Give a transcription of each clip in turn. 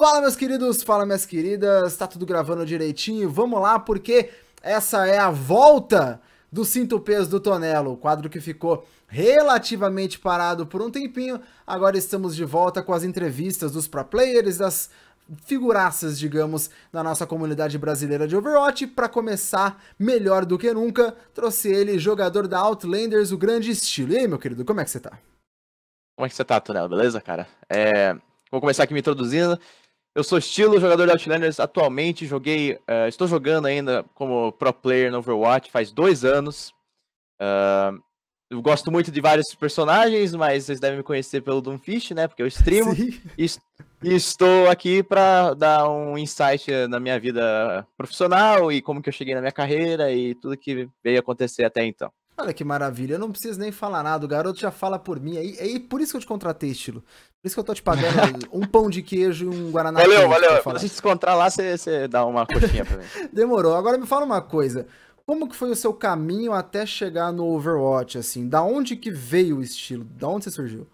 Fala, meus queridos, fala, minhas queridas, tá tudo gravando direitinho? Vamos lá, porque essa é a volta do Cinto Peso do Tonelo, o quadro que ficou relativamente parado por um tempinho. Agora estamos de volta com as entrevistas dos pro players, das figuraças, digamos, da nossa comunidade brasileira de Overwatch. Para começar, melhor do que nunca, trouxe ele, jogador da Outlanders, o grande estilo. E aí, meu querido, como é que você tá? Como é que você tá, Tonelo? Beleza, cara? É... Vou começar aqui me introduzindo. Eu sou estilo jogador de Outlanders atualmente, joguei, uh, estou jogando ainda como pro player no Overwatch faz dois anos. Uh, eu gosto muito de vários personagens, mas vocês devem me conhecer pelo Doomfish, né? Porque eu streamo. E, e, estou aqui para dar um insight na minha vida profissional e como que eu cheguei na minha carreira e tudo que veio acontecer até então. Olha que maravilha, eu não preciso nem falar nada, o garoto já fala por mim. aí é, é por isso que eu te contratei, estilo. Por isso que eu tô te pagando um pão de queijo e um guaraná. Valeu, valeu. Se você encontrar lá, você, você dá uma coxinha pra mim. Demorou. Agora me fala uma coisa. Como que foi o seu caminho até chegar no Overwatch, assim? Da onde que veio o estilo? Da onde você surgiu?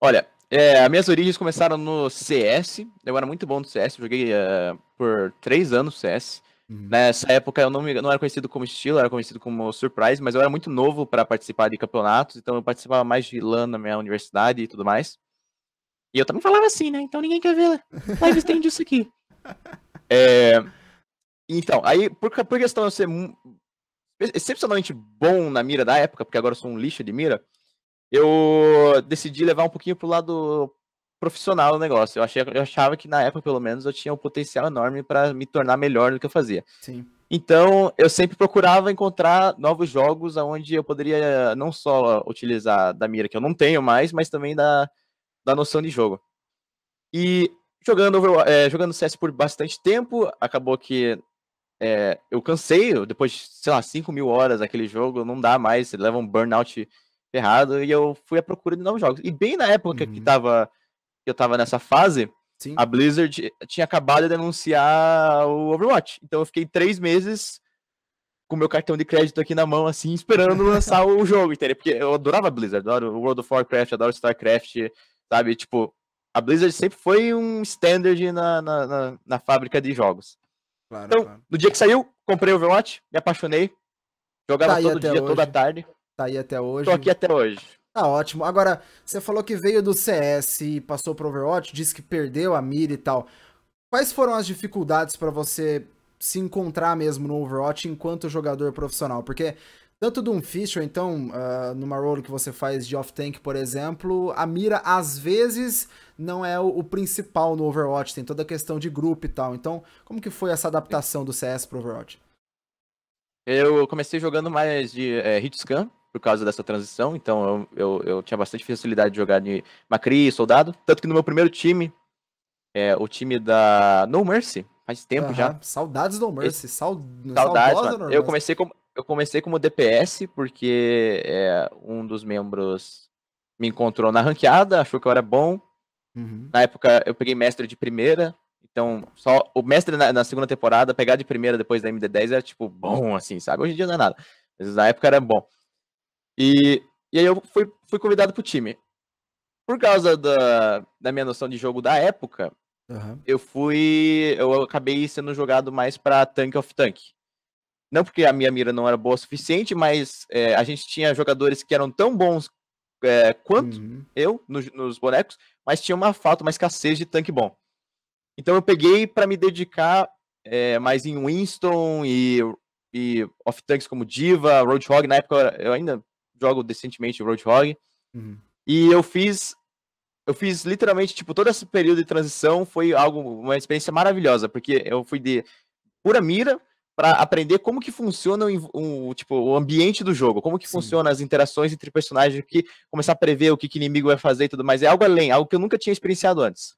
Olha, é, as minhas origens começaram no CS. Eu era muito bom no CS, joguei uh, por três anos CS. Nessa época eu não, me, não era conhecido como estilo, era conhecido como Surprise, mas eu era muito novo para participar de campeonatos, então eu participava mais de LAN na minha universidade e tudo mais. E eu também falava assim, né? Então ninguém quer ver live stream disso aqui. É, então, aí, por, por questão de eu ser excepcionalmente bom na mira da época, porque agora eu sou um lixo de mira, eu decidi levar um pouquinho pro lado profissional o negócio. Eu, achei, eu achava que na época, pelo menos, eu tinha um potencial enorme para me tornar melhor do que eu fazia. Sim. Então, eu sempre procurava encontrar novos jogos onde eu poderia não só utilizar da mira que eu não tenho mais, mas também da, da noção de jogo. E jogando, é, jogando CS por bastante tempo, acabou que é, eu cansei, depois de, sei lá, 5 mil horas aquele jogo, não dá mais, leva um burnout ferrado, e eu fui à procura de novos jogos. E bem na época uhum. que tava eu tava nessa fase, Sim. a Blizzard tinha acabado de anunciar o Overwatch. Então eu fiquei três meses com meu cartão de crédito aqui na mão, assim, esperando lançar o jogo, entendeu? Porque eu adorava Blizzard, adoro World of Warcraft, adoro StarCraft, sabe? Tipo, a Blizzard sempre foi um standard na, na, na, na fábrica de jogos. Claro, então, claro. no dia que saiu, comprei o Overwatch, me apaixonei, jogava tá todo dia, hoje. toda tarde. Tá aí até hoje. Tô aqui até hoje. Tá ótimo. Agora, você falou que veio do CS e passou pro Overwatch, disse que perdeu a mira e tal. Quais foram as dificuldades para você se encontrar mesmo no Overwatch enquanto jogador profissional? Porque tanto do Fish ou então uh, numa role que você faz de off-tank, por exemplo, a mira às vezes não é o, o, principal no Overwatch, tem toda a questão de grupo e tal. Então, como que foi essa adaptação do CS pro Overwatch? Eu comecei jogando mais de é, hitscan, por causa dessa transição, então eu, eu, eu tinha bastante facilidade de jogar de Macri e Soldado, tanto que no meu primeiro time, é, o time da No Mercy, faz tempo uhum. já. Saudades do No Mercy, Esse... saudades, mano. Eu comecei como eu comecei como DPS porque é, um dos membros me encontrou na ranqueada, achou que eu era bom. Uhum. Na época eu peguei mestre de primeira, então só o mestre na, na, segunda temporada pegar de primeira depois da MD10 era tipo bom assim, sabe? Hoje em dia não é nada, mas na época era bom. E, e aí eu fui, fui convidado pro time. Por causa da, da minha noção de jogo da época, uhum. eu fui. Eu acabei sendo jogado mais pra Tank of Tank. Não porque a minha mira não era boa o suficiente, mas é, a gente tinha jogadores que eram tão bons é, quanto uhum. eu nos, nos, bonecos, mas tinha uma falta, uma escassez de tanque bom. Então eu peguei para me dedicar é, mais em Winston e, e off-tanks como Diva, Roadhog. Na época eu ainda jogo decentemente Roadhog. Uhum. E eu fiz. Eu fiz literalmente, tipo, todo esse período de transição foi algo, uma experiência maravilhosa, porque eu fui de pura mira para aprender como que funciona o, o, tipo, o ambiente do jogo, como que Sim. funciona as interações entre personagens, que começar a prever o que, que inimigo vai fazer e tudo mais. É algo além, algo que eu nunca tinha experienciado antes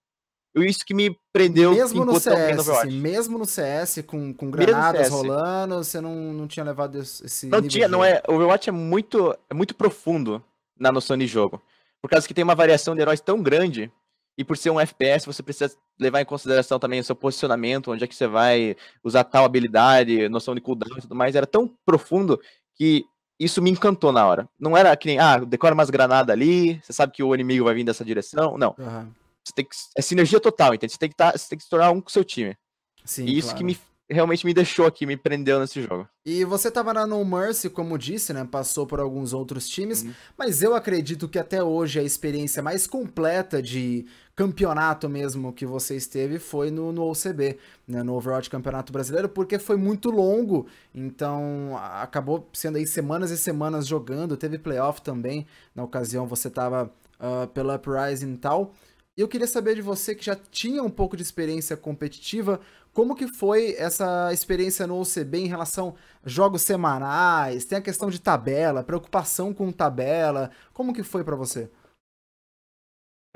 isso que me prendeu mesmo no CS, no assim, mesmo no CS com, com granadas rolando, você não, não tinha levado esse Não tinha, não é, o Overwatch é muito é muito profundo na noção de jogo. Por causa que tem uma variação de heróis tão grande e por ser um FPS, você precisa levar em consideração também o seu posicionamento, onde é que você vai usar tal habilidade, noção de cooldown e tudo mais, era tão profundo que isso me encantou na hora. Não era que nem, ah, decora umas granadas ali, você sabe que o inimigo vai vir dessa direção. Não. Uhum você tem que, é sinergia total, entende? Você tem que, tá, você tem que se tornar um com o seu time. Sim, e isso claro. que me realmente me deixou aqui, me prendeu nesse jogo. E você tava na No Mercy, como disse, né? Passou por alguns outros times, uhum. mas eu acredito que até hoje a experiência mais completa de campeonato mesmo que você esteve foi no, no OCB, né, no Overwatch Campeonato Brasileiro, porque foi muito longo, então acabou sendo aí semanas e semanas jogando, teve playoff também, na ocasião você tava uh, pela Uprising e tal. E eu queria saber de você que já tinha um pouco de experiência competitiva, como que foi essa experiência no OCB em relação a jogos semanais, tem a questão de tabela, preocupação com tabela, como que foi para você?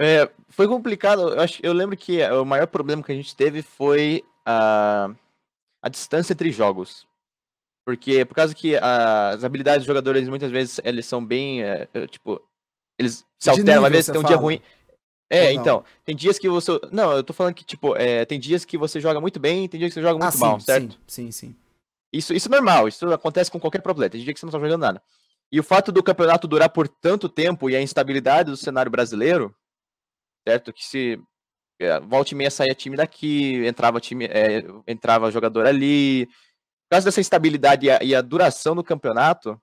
É, foi complicado, eu, acho, eu lembro que o maior problema que a gente teve foi a, a distância entre jogos. Porque, por causa que as habilidades dos jogadores, muitas vezes, eles são bem, é, tipo, eles se alteram, às vezes tem um dia ruim, é, então, tem dias que você. Não, eu tô falando que, tipo, é, tem dias que você joga muito bem tem dias que você joga muito ah, mal, certo? Sim, sim, sim. Isso, isso é normal, isso acontece com qualquer problema. Tem dia que você não tá jogando nada. E o fato do campeonato durar por tanto tempo e a instabilidade do cenário brasileiro, certo? Que se é, volta e meia saía time daqui, entrava time, é, entrava jogador ali. Por causa dessa instabilidade e a, e a duração do campeonato,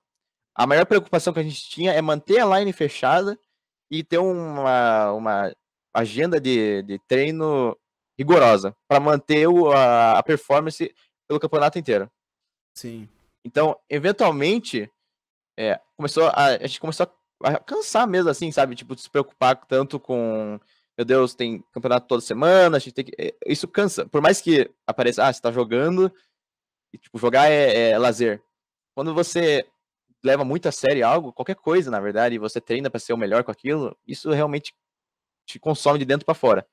a maior preocupação que a gente tinha é manter a line fechada e ter uma, uma agenda de, de treino rigorosa para manter o, a, a, performance pelo campeonato inteiro. Sim. Então, eventualmente, é, começou a, a gente começou a cansar mesmo, assim, sabe? Tipo, se preocupar tanto com, meu Deus, tem campeonato toda semana, a gente tem que. É, isso cansa. Por mais que apareça, ah, você tá jogando, e, tipo, jogar é, é lazer. Quando você leva muito a sério algo, qualquer coisa, na verdade, e você treina para ser o melhor com aquilo, isso realmente te consome de dentro para fora.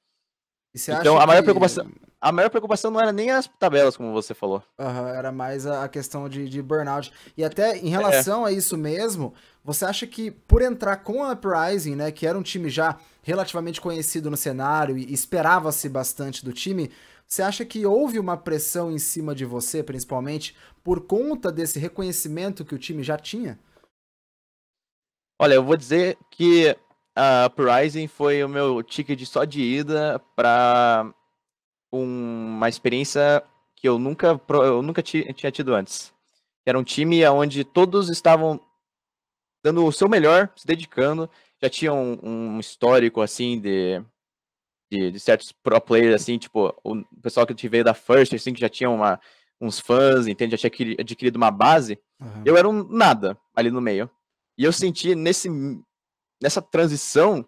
Então, a maior, que... preocupação, a maior preocupação não era nem as tabelas, como você falou. Uhum, era mais a questão de, de burnout. E até em relação é. a isso mesmo, você acha que por entrar com a Uprising, né, que era um time já relativamente conhecido no cenário e esperava-se bastante do time, você acha que houve uma pressão em cima de você, principalmente, por conta desse reconhecimento que o time já tinha? Olha, eu vou dizer que a Uprising foi o meu ticket só de ida para uma experiência que eu nunca, eu nunca tinha tido antes. Era um time onde todos estavam dando o seu melhor, se dedicando, já tinham um, um histórico assim de de, de, certos pro players, assim, tipo, o pessoal que veio da First, assim, que já tinha uma, uns fãs, entende? Já tinha adquirido uma base. Uhum. Eu era um nada ali no meio. E eu senti nesse, nessa transição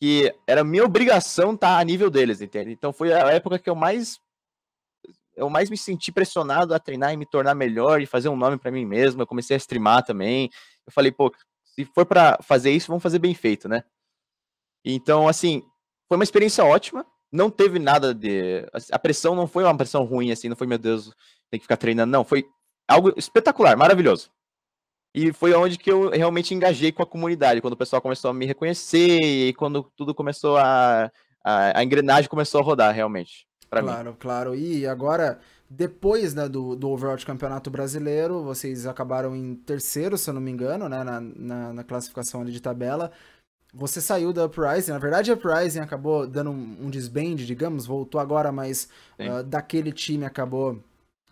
que era minha obrigação estar tá a nível deles, entende? Então foi a época que eu mais eu mais me senti pressionado a treinar e me tornar melhor e fazer um nome para mim mesmo. Eu comecei a streamar também. Eu falei, pô, se for para fazer isso, vamos fazer bem feito, né? Então, assim, foi uma experiência ótima. Não teve nada de. A pressão não foi uma pressão ruim, assim, não foi, meu Deus, tem que ficar treinando. Não, foi algo espetacular, maravilhoso. E foi onde que eu realmente engajei com a comunidade, quando o pessoal começou a me reconhecer e quando tudo começou a. A, a engrenagem começou a rodar, realmente. Claro, mim. claro. E agora, depois né, do, do Overwatch Campeonato Brasileiro, vocês acabaram em terceiro, se eu não me engano, né, na, na, na classificação de tabela você saiu da Uprising, na verdade a Uprising acabou dando um, um desband, digamos, voltou agora, mas uh, daquele time acabou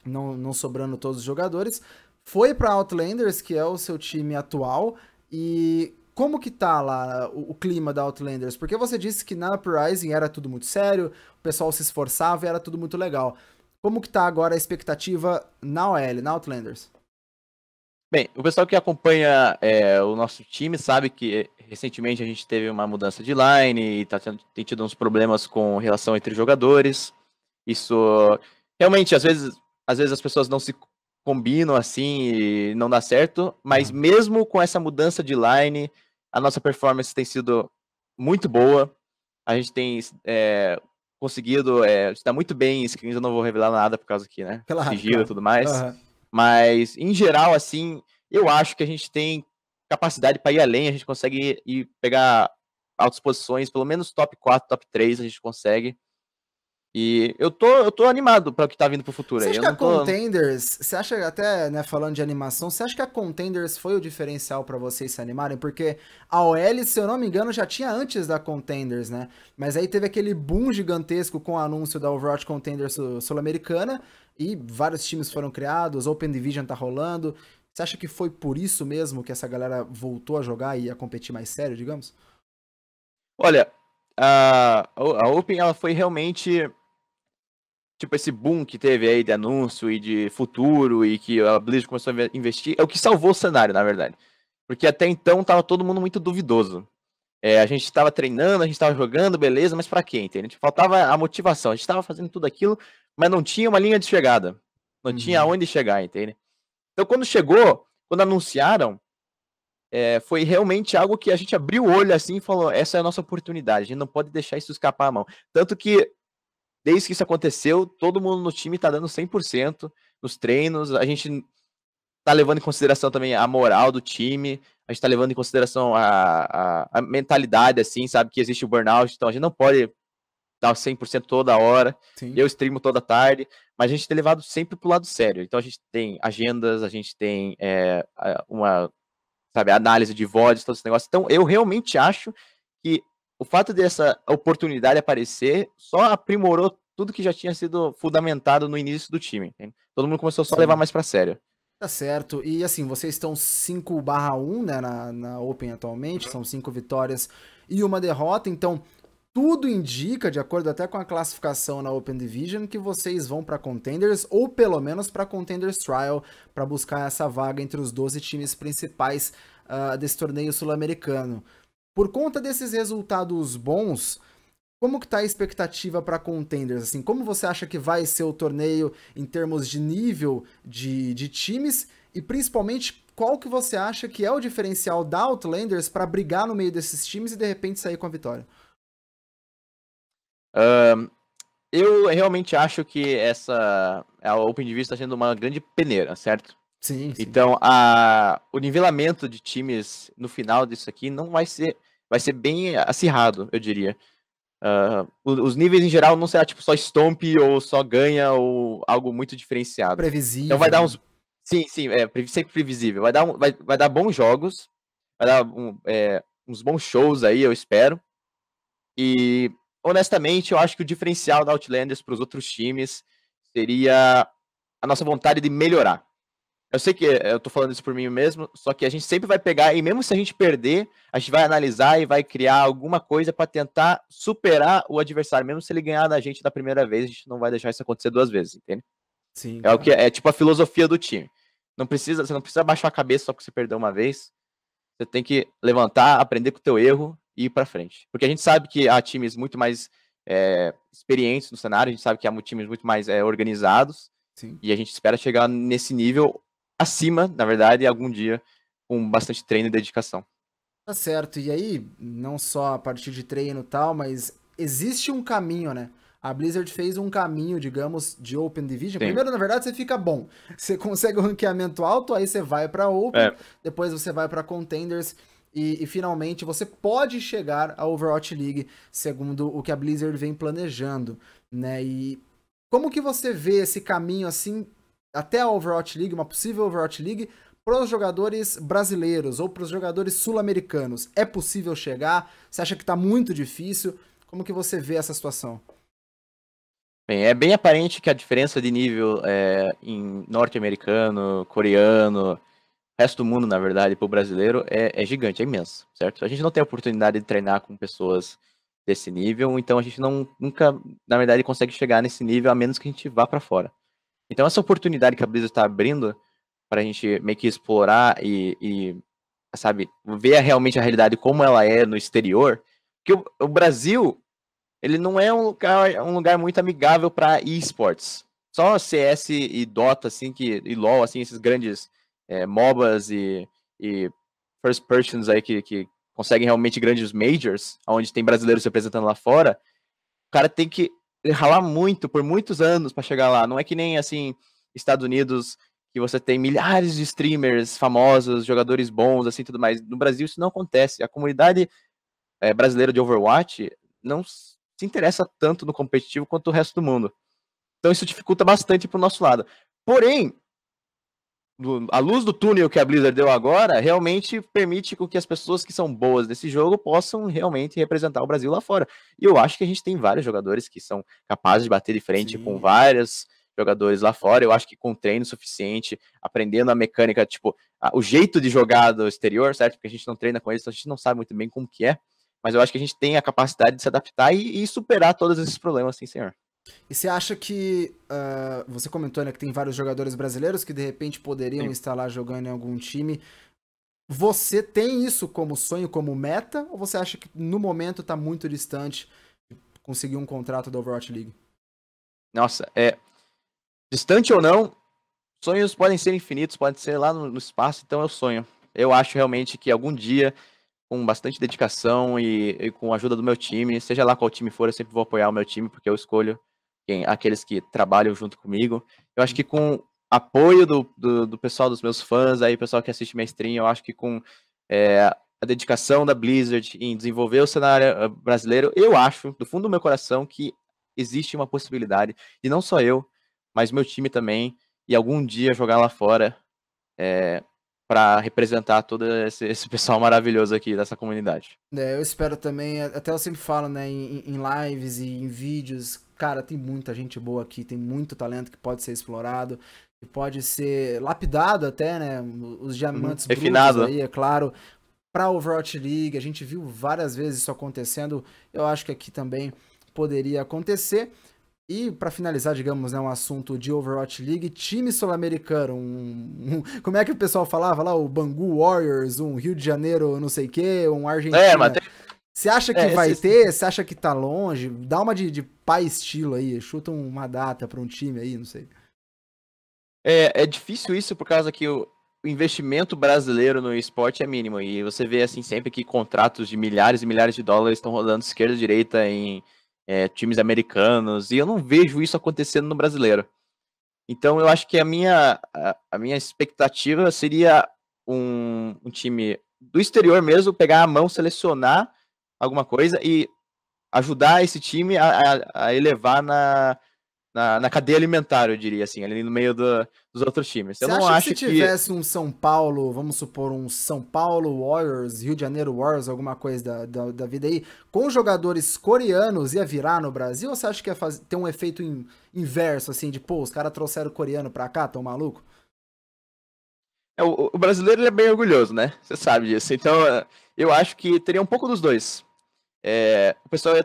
não, não sobrando todos os jogadores. Foi para Outlanders, que é o seu time atual, e como que tá lá o, o, clima da Outlanders? Porque você disse que na Uprising era tudo muito sério, o pessoal se esforçava e era tudo muito legal. Como que tá agora a expectativa na OL, na Outlanders? Bem, o pessoal que acompanha é, o nosso time sabe que recentemente a gente teve uma mudança de line e tá tendo, tem tido uns problemas com relação entre jogadores. Isso realmente às vezes, às vezes as pessoas não se combinam assim e não dá certo, mas uhum. mesmo com essa mudança de line, a nossa performance tem sido muito boa. A gente tem é, conseguido é, estar muito bem em screens, eu não vou revelar nada por causa que, né, claro, sigilo e tudo mais. Uhum. Mas, em geral, assim, eu acho que a gente tem capacidade para ir além, a gente consegue ir pegar altas posições, pelo menos top 4, top 3 a gente consegue. E eu tô, eu tô animado para o que tá vindo pro futuro você aí. Acha que a tô... Contenders, você acha até, né, falando de animação, você acha que a Contenders foi o diferencial para vocês se animarem? Porque a OL, se eu não me engano, já tinha antes da Contenders, né? Mas aí teve aquele boom gigantesco com o anúncio da Overwatch Contenders sul-americana e vários times foram criados, Open Division tá rolando. Você acha que foi por isso mesmo que essa galera voltou a jogar e a competir mais sério, digamos? Olha, a, a Open ela foi realmente tipo, esse boom que teve aí de anúncio e de futuro e que a Blizzard começou a investir, é o que salvou o cenário, na verdade. Porque até então tava todo mundo muito duvidoso. É, a gente estava treinando, a gente estava jogando, beleza, mas para quê, entende? Faltava a motivação. A gente estava fazendo tudo aquilo, mas não tinha uma linha de chegada. Não uhum. tinha aonde chegar, entende? Então, quando chegou, quando anunciaram, é, foi realmente algo que a gente abriu o olho assim e falou: essa é a nossa oportunidade, a gente não pode deixar isso escapar a mão. Tanto que desde que isso aconteceu, todo mundo no time tá dando 100% nos treinos. A gente tá levando em consideração também a moral do time. A gente tá levando em consideração a, a, a mentalidade, assim, sabe? Que existe o burnout. Então a gente não pode dar 100% toda hora. Sim. Eu streamo toda tarde. Mas a gente tem levado sempre pro lado sério. Então a gente tem agendas, a gente tem é, uma, sabe, análise de VODs, todos esses negócios. Então eu realmente acho que o fato dessa oportunidade aparecer só aprimorou tudo que já tinha sido fundamentado no início do time. Entende? Todo mundo começou só a levar mais para sério. Tá certo. E assim, vocês estão 5 barra 1 né, na, na Open atualmente, são 5 vitórias e uma derrota, então tudo indica, de acordo até com a classificação na Open Division, que vocês vão para Contenders ou pelo menos para Contenders Trial para buscar essa vaga entre os 12 times principais uh, desse torneio sul-americano. Por conta desses resultados bons, como que tá a expectativa para contenders? Assim, como você acha que vai ser o torneio em termos de nível de, de times e principalmente qual que você acha que é o diferencial da Outlanders para brigar no meio desses times e de repente sair com a vitória? Uh, eu realmente acho que essa a Open Division está sendo uma grande peneira, certo? Sim, sim. Então, a, o nivelamento de times no final disso aqui não vai ser vai ser bem acirrado, eu diria. Uh, os níveis em geral não será tipo só stomp ou só ganha ou algo muito diferenciado. Previsível. Então vai dar uns. Sim, sim, é sempre previsível. Vai dar, um, vai, vai dar bons jogos, vai dar um, é, uns bons shows aí, eu espero. E honestamente, eu acho que o diferencial da Outlanders para os outros times seria a nossa vontade de melhorar. Eu sei que eu tô falando isso por mim mesmo, só que a gente sempre vai pegar, e mesmo se a gente perder, a gente vai analisar e vai criar alguma coisa para tentar superar o adversário. Mesmo se ele ganhar da gente da primeira vez, a gente não vai deixar isso acontecer duas vezes, entende? Sim. É o que é tipo a filosofia do time. Não precisa, você não precisa baixar a cabeça só porque você perdeu uma vez. Você tem que levantar, aprender com o teu erro e ir para frente. Porque a gente sabe que há times muito mais é, experientes no cenário, a gente sabe que há times muito mais é, organizados. Sim. E a gente espera chegar nesse nível acima, na verdade, algum dia com bastante treino e dedicação. Tá certo. E aí, não só a partir de treino e tal, mas existe um caminho, né? A Blizzard fez um caminho, digamos, de Open Division. Sim. Primeiro, na verdade, você fica bom. Você consegue um ranqueamento alto, aí você vai para Open, é. depois você vai para Contenders e, e, finalmente você pode chegar à Overwatch League, segundo o que a Blizzard vem planejando, né? E como que você vê esse caminho assim até a Overwatch League, uma possível Overwatch League, para os jogadores brasileiros ou para os jogadores sul-americanos? É possível chegar? Você acha que está muito difícil? Como que você vê essa situação? Bem, é bem aparente que a diferença de nível é, em norte-americano, coreano, resto do mundo, na verdade, para o brasileiro, é, é, gigante, é imenso, certo? A gente não tem a oportunidade de treinar com pessoas desse nível, então a gente não nunca, na verdade, consegue chegar nesse nível a menos que a gente vá para fora. Então, essa oportunidade que a Blizzard está abrindo para a gente meio que explorar e, e, sabe, ver realmente a realidade como ela é no exterior, que o, o Brasil, ele não é um lugar, um lugar muito amigável para esports. Só CS e Dota, assim, que, e LoL, assim, esses grandes é, MOBAs e, e first persons aí que, que conseguem realmente grandes majors, onde tem brasileiros representando lá fora, o cara tem que ralar muito, por muitos anos para chegar lá. Não é que nem assim, Estados Unidos, que você tem milhares de streamers famosos, jogadores bons, assim, tudo mais. No Brasil isso não acontece. A comunidade é, brasileira de Overwatch não se interessa tanto no competitivo quanto o resto do mundo. Então isso dificulta bastante pro nosso lado. Porém, a luz do túnel que a Blizzard deu agora realmente permite que as pessoas que são boas desse jogo possam realmente representar o Brasil lá fora. E eu acho que a gente tem vários jogadores que são capazes de bater de frente Sim. com vários jogadores lá fora. Eu acho que com treino suficiente, aprendendo a mecânica, tipo, a, o jeito de jogar do exterior, certo? Porque a gente não treina com eles, então a gente não sabe muito bem como que é. Mas eu acho que a gente tem a capacidade de se adaptar e, e superar todos esses problemas, sim, senhor. E você acha que. Uh, você comentou né, que tem vários jogadores brasileiros que de repente poderiam Sim. estar lá jogando em algum time. Você tem isso como sonho, como meta? Ou você acha que no momento está muito distante de conseguir um contrato da Overwatch League? Nossa, é. Distante ou não, sonhos podem ser infinitos, podem ser lá no, no espaço, então eu sonho. Eu acho realmente que algum dia, com bastante dedicação e, e com a ajuda do meu time, seja lá qual time for, eu sempre vou apoiar o meu time, porque eu escolho quem, aqueles que trabalham junto comigo. Eu acho que com apoio do, do, do, pessoal, dos meus fãs, aí, pessoal que assiste minha stream, eu acho que com é, a dedicação da Blizzard em desenvolver o cenário eh, brasileiro, eu acho, do fundo do meu coração, que existe uma possibilidade, e não só eu, mas meu time também, e algum dia jogar lá fora é, para representar todo esse, esse, pessoal maravilhoso aqui dessa comunidade. É, eu espero também, até eu sempre falo, né, em, em lives e em vídeos, cara, tem muita gente boa aqui, tem muito talento que pode ser explorado, que pode ser lapidado até, né? Os diamantes uhum, refinado aí, é claro. Para Overwatch League, a gente viu várias vezes isso acontecendo. Eu acho que aqui também poderia acontecer. E para finalizar, digamos, né, um assunto de Overwatch League, time sul-americano, um, um, como é que o pessoal falava lá, o Bangu Warriors, um Rio de Janeiro, não sei o quê, um Argentina. É, mas tem, você acha que é, vai esse... ter? Você acha que tá longe? Dá uma de, de pai estilo aí, chuta uma data para um time aí, não sei. É, é difícil isso por causa que o, o investimento brasileiro no esporte é mínimo. E você vê assim sempre que contratos de milhares e milhares de dólares estão rolando esquerda e direita em é, times americanos. E eu não vejo isso acontecendo no brasileiro. Então eu acho que a minha, a, a minha expectativa seria um, um time do exterior mesmo pegar a mão, selecionar alguma coisa e ajudar esse time a, a, a elevar na, na, na, cadeia alimentar, eu diria assim, ali no meio do, dos outros times. Eu Você não acho que se tivesse um São Paulo, vamos supor, um São Paulo Warriors, Rio de Janeiro Warriors, alguma coisa da, da, da vida aí, com jogadores coreanos, ia virar no Brasil? Ou você acha que ia fazer, ter um efeito in, inverso, assim, de, pô, os caras trouxeram coreano pra cá, tão maluco? É, o, o, brasileiro ele é bem orgulhoso, né? Você sabe disso. Então, eu acho que teria um pouco dos dois. É, o pessoal,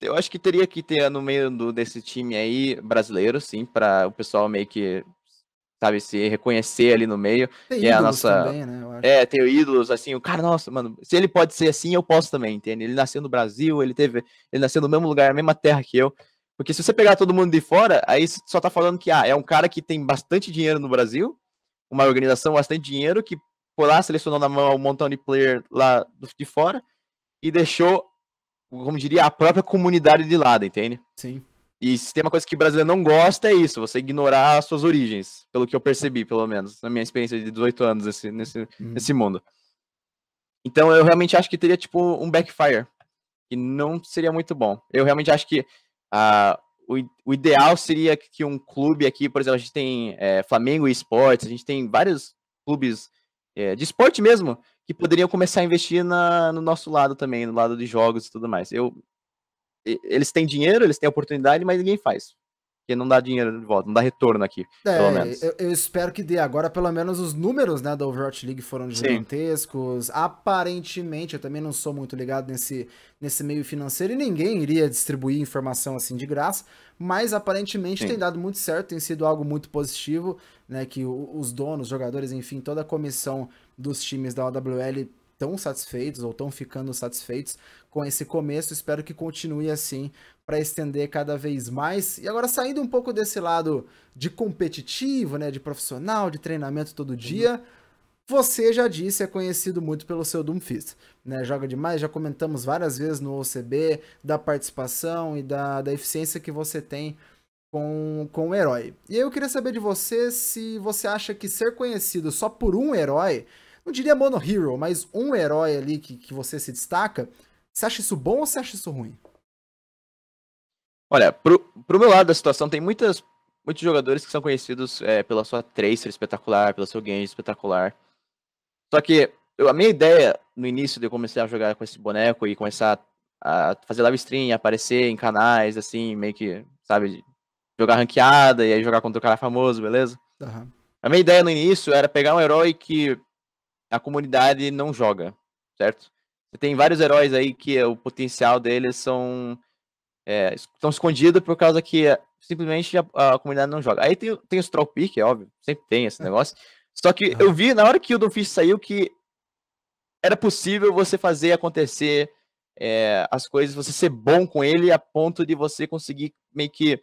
eu acho que teria que ter no meio do, desse time aí brasileiro, sim, para o pessoal meio que sabe se reconhecer ali no meio. Tem é a nossa também, né, É, ter ídolos assim, o cara, nossa, mano, se ele pode ser assim, eu posso também, entende? Ele nasceu no Brasil, ele teve, ele nasceu no mesmo lugar, na mesma terra que eu. Porque se você pegar todo mundo de fora, aí só tá falando que ah, é um cara que tem bastante dinheiro no Brasil, uma organização bastante dinheiro que por lá selecionou na mão um montão de player lá de fora e deixou como diria, a própria comunidade de lado, entende? Sim. E se tem uma coisa que o brasileiro não gosta, é isso, você ignorar as suas origens, pelo que eu percebi, pelo menos, na minha experiência de 18 anos nesse, nesse, uhum. nesse mundo. Então eu realmente acho que teria, tipo, um backfire, que não seria muito bom. Eu realmente acho que uh, o, o ideal seria que um clube aqui, por exemplo, a gente tem é, Flamengo e Esportes, a gente tem vários clubes é, de esporte mesmo, que poderiam começar a investir na, no nosso lado também, no lado de jogos e tudo mais. Eu, eles têm dinheiro, eles têm oportunidade, mas ninguém faz. Porque não dá dinheiro de volta, não dá retorno aqui, é, pelo menos. Eu, eu, espero que dê. Agora, pelo menos, os números né, da Overwatch League foram gigantescos. Sim. Aparentemente, eu também não sou muito ligado nesse, nesse meio financeiro e ninguém iria distribuir informação assim de graça. Mas aparentemente Sim. tem dado muito certo, tem sido algo muito positivo, né? Que os donos, jogadores, enfim, toda a comissão dos times da OWL tão satisfeitos ou estão ficando satisfeitos com esse começo. Espero que continue assim para estender cada vez mais. E agora saindo um pouco desse lado de competitivo, né, de profissional, de treinamento todo uhum. dia, você já disse é conhecido muito pelo seu Doomfist, né? Joga demais, já comentamos várias vezes no OCB da participação e da, da eficiência que você tem com, com o herói. E aí eu queria saber de você se você acha que ser conhecido só por um herói não diria mono hero, mas um herói ali que, que você se destaca, você acha isso bom ou você acha isso ruim? Olha, pro, pro meu lado da situação, tem muitas, muitos jogadores que são conhecidos é, pela sua tracer espetacular, pelo seu game espetacular. Só que eu, a minha ideia no início de eu começar a jogar com esse boneco e começar a fazer live stream, aparecer em canais, assim, meio que, sabe, jogar ranqueada e aí jogar contra o cara famoso, beleza? Uhum. A minha ideia no início era pegar um herói que a comunidade não joga, certo? Você tem vários heróis aí que o potencial deles são é, estão escondidos por causa que é, simplesmente a, a, comunidade não joga. Aí tem, tem os troll pick, é óbvio, sempre tem esse é. negócio. Só que eu vi na hora que o Doomfist saiu que era possível você fazer acontecer é, as coisas, você ser bom com ele a ponto de você conseguir meio que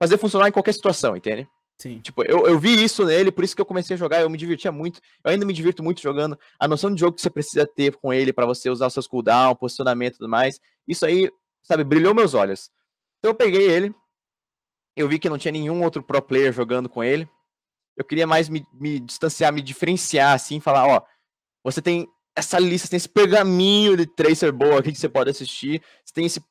fazer funcionar em qualquer situação, entende? Sim. Tipo, eu, eu vi isso nele, por isso que eu comecei a jogar, eu me divertia muito. Eu ainda me divirto muito jogando. A noção de jogo que você precisa ter com ele para você usar seus cooldown, posicionamento e tudo mais. Isso aí, sabe, brilhou meus olhos. Então eu peguei ele. Eu vi que não tinha nenhum outro pro player jogando com ele. Eu queria mais me, me distanciar, me diferenciar, assim, falar, ó, você tem essa lista, você tem esse pergaminho de tracer boa aqui que você pode assistir. Você tem esse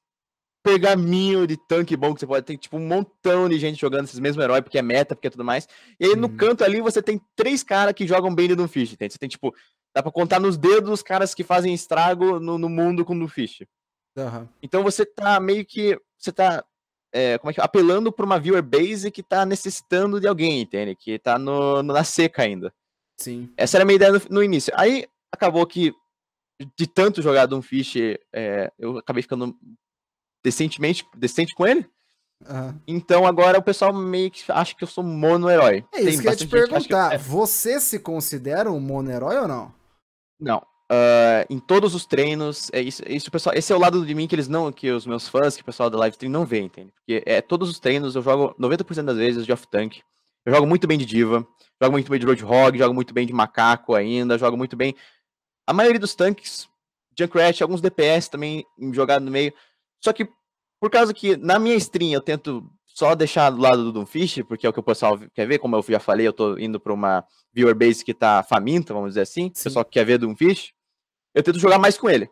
pergaminho de tanque bom que você pode ter, tipo, um montão de gente jogando esses mesmos heróis, porque é meta, porque é tudo mais. E aí, uhum. no canto ali, você tem três caras que jogam bem de Doomfist, entende? Você tem, tipo, dá pra contar nos dedos os caras que fazem estrago no, no mundo com Doomfist. Uhum. Então você tá meio que, você tá, é, como é que apelando pra uma viewer base que tá necessitando de alguém, entende? Que tá no, no na seca ainda. Sim. Essa era a minha ideia no, no início. Aí, acabou que de tanto jogar Doomfist, é, eu acabei ficando decentemente decente com ele. Uhum. Então agora o pessoal meio que acha que eu sou mono-herói. É isso Tem que eu ia te perguntar. Que... É. Você se considera um mono-herói ou não? Não. Uh, em todos os treinos, é isso, é isso, pessoal, esse é o lado de mim que eles não, que os meus fãs, que o pessoal da live stream não vê, entende? Porque é todos os treinos eu jogo 90% das vezes de off-tank. Eu jogo muito bem de diva, jogo muito bem de roadhog, jogo muito bem de macaco ainda, jogo muito bem. A maioria dos tanques, Junkrat, alguns DPS também jogado no meio. Só que por causa que na minha stream eu tento só deixar do lado do Doomfish, porque é o que o pessoal quer ver, como eu já falei, eu tô indo para uma viewer base que tá faminta, vamos dizer assim, Sim. o pessoal que quer ver Doomfish, eu tento jogar mais com ele.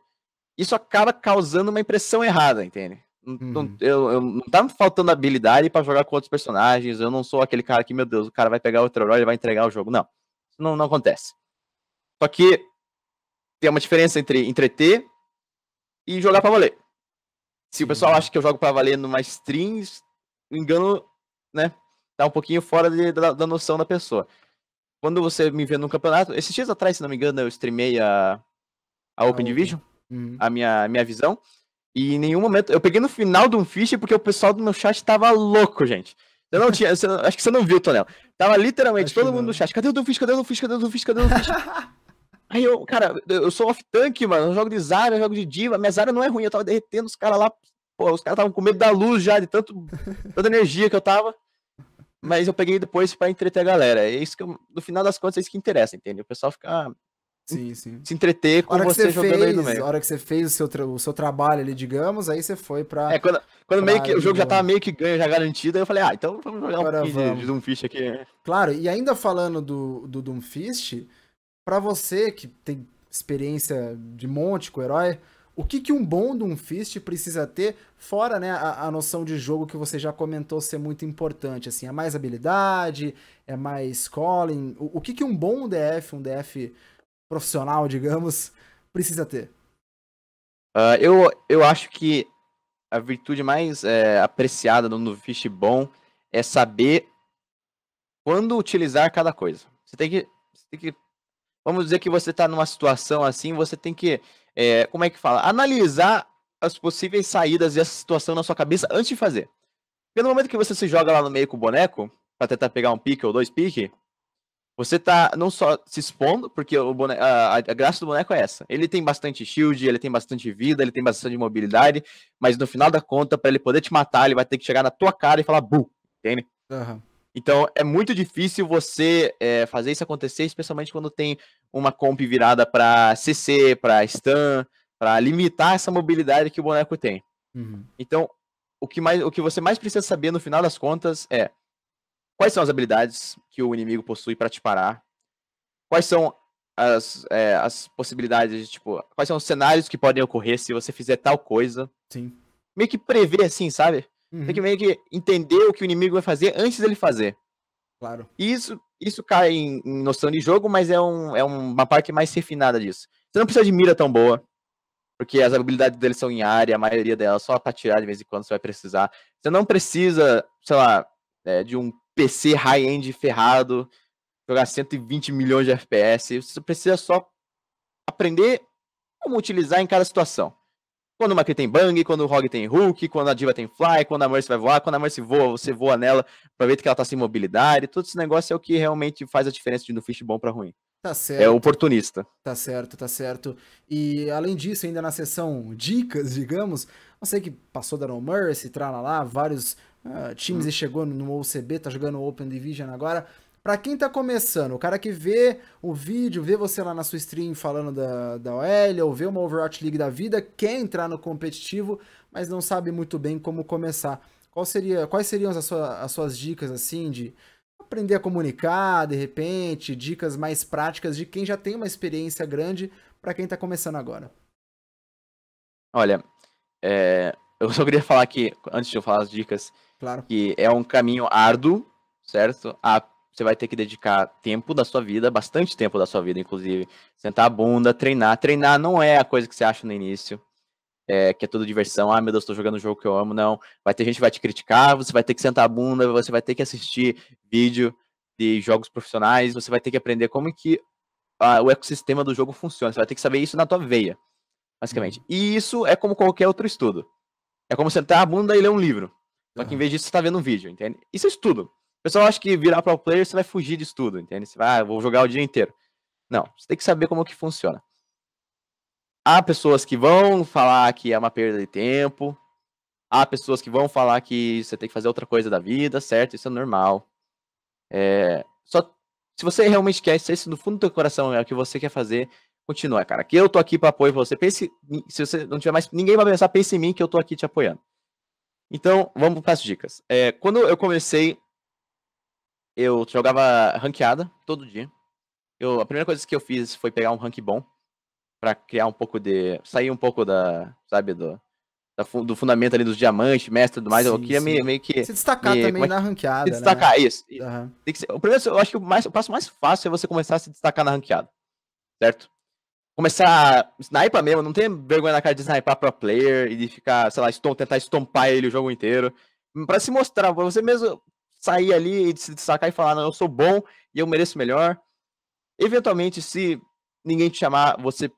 Isso acaba causando uma impressão errada, entende? Uhum. Eu, eu, não tá faltando habilidade para jogar com outros personagens, eu não sou aquele cara que, meu Deus, o cara vai pegar outro herói e vai entregar o jogo. Não, isso não, não acontece. Só que tem uma diferença entre entreter e jogar pra valer. Se o pessoal acha que eu jogo pra valer numa stream, engano, né? Tá um pouquinho fora de, da, da, noção da pessoa. Quando você me vê num campeonato, esses dias atrás, se não me engano, eu streamei a, a Open ah, Division, uhum. a minha, minha visão. E em nenhum momento. Eu peguei no final de um fish porque o pessoal do meu chat tava louco, gente. Eu não tinha. Você, acho que você não viu, Tonel. Tava literalmente acho todo mundo no chat. Cadê o Doomfish? Cadê o Doomfish? Cadê o Doomfish? Cadê o Doomfish? Aí eu, cara, eu sou off-tank, mano. Eu jogo de Zarya, eu jogo de Diva. Minha Zarya não é ruim, eu tava derretendo os caras lá. Pô, os caras estavam com medo da luz já, de tanto, tanta energia que eu tava. Mas eu peguei depois para entreter a galera. É isso que, eu, no final das contas, é isso que interessa, entende? O pessoal ficar. Sim, sim. Se entreter com você, você, jogando fez, aí no meio. A hora que você fez o seu, o seu trabalho ali, digamos, aí você foi pra. É, quando, quando meio que o jogo já tava meio que ganho, já garantido, aí eu falei, ah, então vamos jogar Agora um pouquinho de, de Doomfist aqui. Claro, e ainda falando do, do Doomfist, para você que tem experiência de monte com o herói, o que, que um bom Doomfist precisa ter, fora né, a, a, noção de jogo que você já comentou ser muito importante? Assim, é mais habilidade, é mais calling? O, o que, que um bom DF, um DF profissional, digamos, precisa ter? Uh, eu, eu acho que a virtude mais é, apreciada no Doomfist bom é saber quando utilizar cada coisa. Você tem que, você tem que vamos dizer que você está numa situação assim, você tem que, é, como é que fala? Analisar as possíveis saídas dessa situação na sua cabeça antes de fazer. Porque no momento que você se joga lá no meio com o boneco, para tentar pegar um pique ou dois piques, você tá não só se expondo, porque o boneco, a, a, graça do boneco é essa. Ele tem bastante shield, ele tem bastante vida, ele tem bastante mobilidade, mas no final da conta, para ele poder te matar, ele vai ter que chegar na tua cara e falar bu, entende? Uhum. Então é muito difícil você é, fazer isso acontecer, especialmente quando tem uma comp virada para CC, para stun, para limitar essa mobilidade que o boneco tem. Uhum. Então, o que, mais, o que você mais precisa saber no final das contas é quais são as habilidades que o inimigo possui para te parar, quais são as, é, as possibilidades de, tipo, quais são os cenários que podem ocorrer se você fizer tal coisa. Sim. Meio que prever, assim, sabe? Uhum. Tem que meio que entender o que o inimigo vai fazer antes dele fazer. Claro. Isso, isso cai em, em noção de jogo, mas é, um, é uma parte mais refinada disso. Você não precisa de mira tão boa, porque as habilidades deles são em área, a maioria delas só pra tirar de vez em quando você vai precisar. Você não precisa, sei lá, é, de um PC high-end ferrado, jogar 120 milhões de FPS. Você precisa só aprender como utilizar em cada situação. Quando o Macri tem bang, quando o Rogue tem hook, quando a Diva tem fly, quando a Mercy vai voar, quando a Mercy voa, você voa nela, aproveita que ela tá sem mobilidade. Todo esse negócio é o que realmente faz a diferença de no fish bom para ruim. Tá certo. É oportunista. Tá certo, tá certo. E além disso, ainda na seção dicas, digamos, você que passou da No Mercy, lá, vários uh, times hum. e chegou no OCB, tá jogando Open Division agora. Para quem tá começando, o cara que vê o vídeo, vê você lá na sua stream falando da, da OL, ou vê uma Overwatch League da vida, quer entrar no competitivo, mas não sabe muito bem como começar. Qual seria, quais seriam as, sua, as suas dicas, assim, de aprender a comunicar, de repente, dicas mais práticas de quem já tem uma experiência grande para quem tá começando agora? Olha, é, eu só queria falar que, antes de eu falar as dicas, claro. que é um caminho árduo, certo? A você vai ter que dedicar tempo da sua vida, bastante tempo da sua vida, inclusive. Sentar a bunda, treinar. Treinar não é a coisa que você acha no início. É, que é tudo diversão. Ah, meu Deus, estou jogando um jogo que eu amo. Não. Vai ter gente que vai te criticar, você vai ter que sentar a bunda, você vai ter que assistir vídeo de jogos profissionais, você vai ter que aprender como que ah, o ecossistema do jogo funciona. Você vai ter que saber isso na tua veia, basicamente. E isso é como qualquer outro estudo. É como sentar a bunda e ler um livro. Só que em vez disso, você está vendo um vídeo, entende? Isso é estudo. Pessoal acha que virar pro player você vai fugir disso tudo, entende? Você vai, ah, vou jogar o dia inteiro. Não, você tem que saber como que funciona. Há pessoas que vão falar que é uma perda de tempo. Há pessoas que vão falar que você tem que fazer outra coisa da vida, certo? Isso é normal. É, só se você realmente quer, se esse no fundo do teu coração é o que você quer fazer, continua, cara. Que eu tô aqui para apoio você. Pense, se você não tiver mais ninguém vai pensar, pense em mim que eu tô aqui te apoiando. Então, vamos para as dicas. É, quando eu comecei eu jogava ranqueada todo dia. Eu, a primeira coisa que eu fiz foi pegar um rank bom para criar um pouco de. sair um pouco da. sabe, do, da, do fundamento ali dos diamantes, mestre e tudo mais. Sim, eu queria meio, meio que. Se destacar me, também é na ranqueada. Se destacar, né? isso. Uhum. Ser, o primeiro, eu acho que o, mais, o passo mais fácil é você começar a se destacar na ranqueada. Certo? Começar a sniper mesmo, não tem vergonha na cara de sniper pro player e de ficar, sei lá, estom, tentar estompar ele o jogo inteiro. Pra se mostrar, pra você mesmo sair ali e se destacar e falar, não, eu sou bom e eu mereço melhor. Eventualmente, se ninguém te chamar, você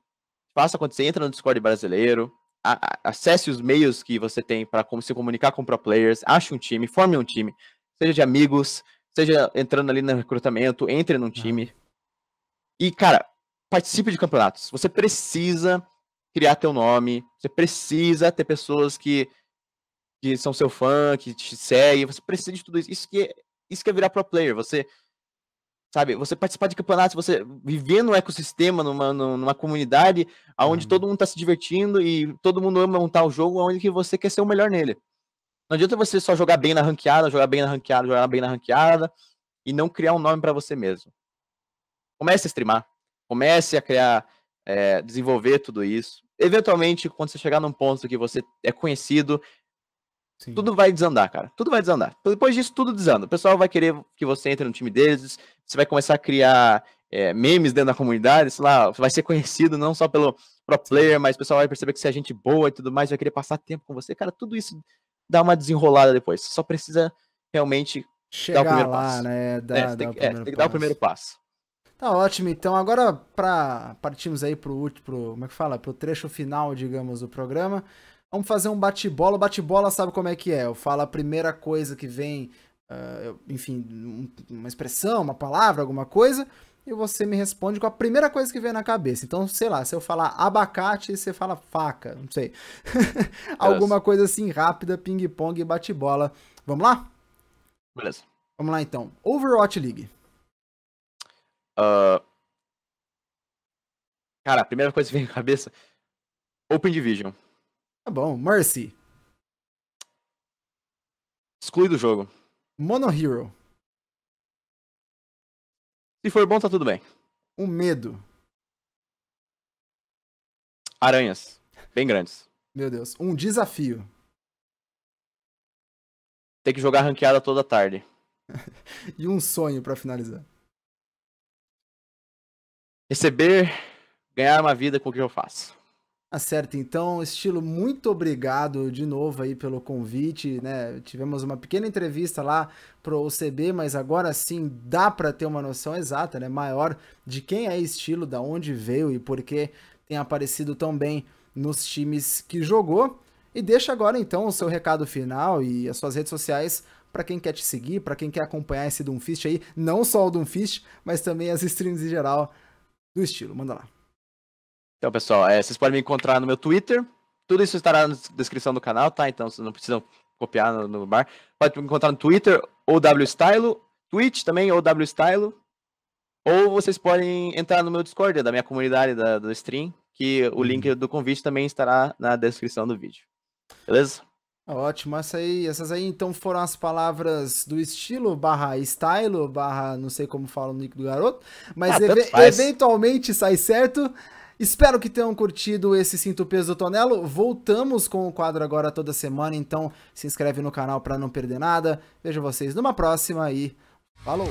faça acontecer, entra no Discord brasileiro, a, a, acesse os meios que você tem para se comunicar com pro players, ache um time, forme um time, seja de amigos, seja entrando ali no recrutamento, entre num time. E, cara, participe de campeonatos. Você precisa criar teu nome, você precisa ter pessoas que que são seu fã, que te seguem, você precisa de tudo isso. Isso que é, isso que é virar pro player, você sabe, você participar de campeonatos, você viver no ecossistema, numa, numa comunidade onde uhum. todo mundo tá se divertindo e todo mundo ama montar o jogo onde que você quer ser o melhor nele. Não adianta você só jogar bem na ranqueada, jogar bem na ranqueada, jogar bem na ranqueada e não criar um nome para você mesmo. Comece a streamar, comece a criar, é, desenvolver tudo isso. Eventualmente, quando você chegar num ponto que você é conhecido Sim. Tudo vai desandar, cara. Tudo vai desandar. Depois disso, tudo desanda. O pessoal vai querer que você entre no time deles. Você vai começar a criar é, memes dentro da comunidade. Sei lá, você vai ser conhecido não só pelo pro player, mas o pessoal vai perceber que você é gente boa e tudo mais. Vai querer passar tempo com você. Cara, tudo isso dá uma desenrolada depois. Você só precisa realmente Chegar dar o primeiro lá, passo. né? Dá, é, tem, que, é, tem que dar o primeiro passo. Tá ótimo, então agora para partimos aí pro, pro, como é que fala, pro trecho final, digamos, do programa. Vamos fazer um bate-bola. O bate-bola sabe como é que é. Eu falo a primeira coisa que vem, uh, enfim, uma expressão, uma palavra, alguma coisa, e você me responde com a primeira coisa que vem na cabeça. Então, sei lá, se eu falar abacate, você fala faca, não sei. Alguma coisa assim rápida, ping-pong, bate-bola. Vamos lá? Beleza. Vamos lá então. Overwatch League. Uh... Cara, a primeira coisa que vem na cabeça: Open Division. Tá bom. Mercy. Exclui do jogo. Mono Hero. Se for bom, tá tudo bem. Um medo. Aranhas. Bem grandes. Meu Deus. Um desafio. ter que jogar ranqueada toda tarde. e um sonho para finalizar. Receber, ganhar uma vida com o que eu faço. Tá certo, então, estilo, muito obrigado de novo aí pelo convite, né? Tivemos uma pequena entrevista lá pro OCB, mas agora sim dá para ter uma noção exata, né? Maior de quem é estilo, da onde veio e por que tem aparecido tão bem nos times que jogou. E deixa agora então o seu recado final e as suas redes sociais para quem quer te seguir, para quem quer acompanhar esse Doomfist aí, não só o Doomfist, mas também as streams em geral do estilo. Manda lá. Então, pessoal, é, vocês podem me encontrar no meu Twitter. Tudo isso estará na descrição do canal, tá? Então vocês não precisam copiar no, no bar. Pode me encontrar no Twitter, ou WStylo, Twitch também, ou WStylo. Ou vocês podem entrar no meu Discord, da minha comunidade da, do stream, que o link uhum. do convite também estará na descrição do vídeo. Beleza? Ótimo, essa aí, essas aí então foram as palavras do estilo barra style, barra não sei como fala o nick do garoto, mas ah, ev eventualmente sai certo. Espero que tenham curtido esse Cinto Peso Tonelo. Voltamos com o quadro agora toda semana, então se inscreve no canal para não perder nada. Vejo vocês numa próxima e falou!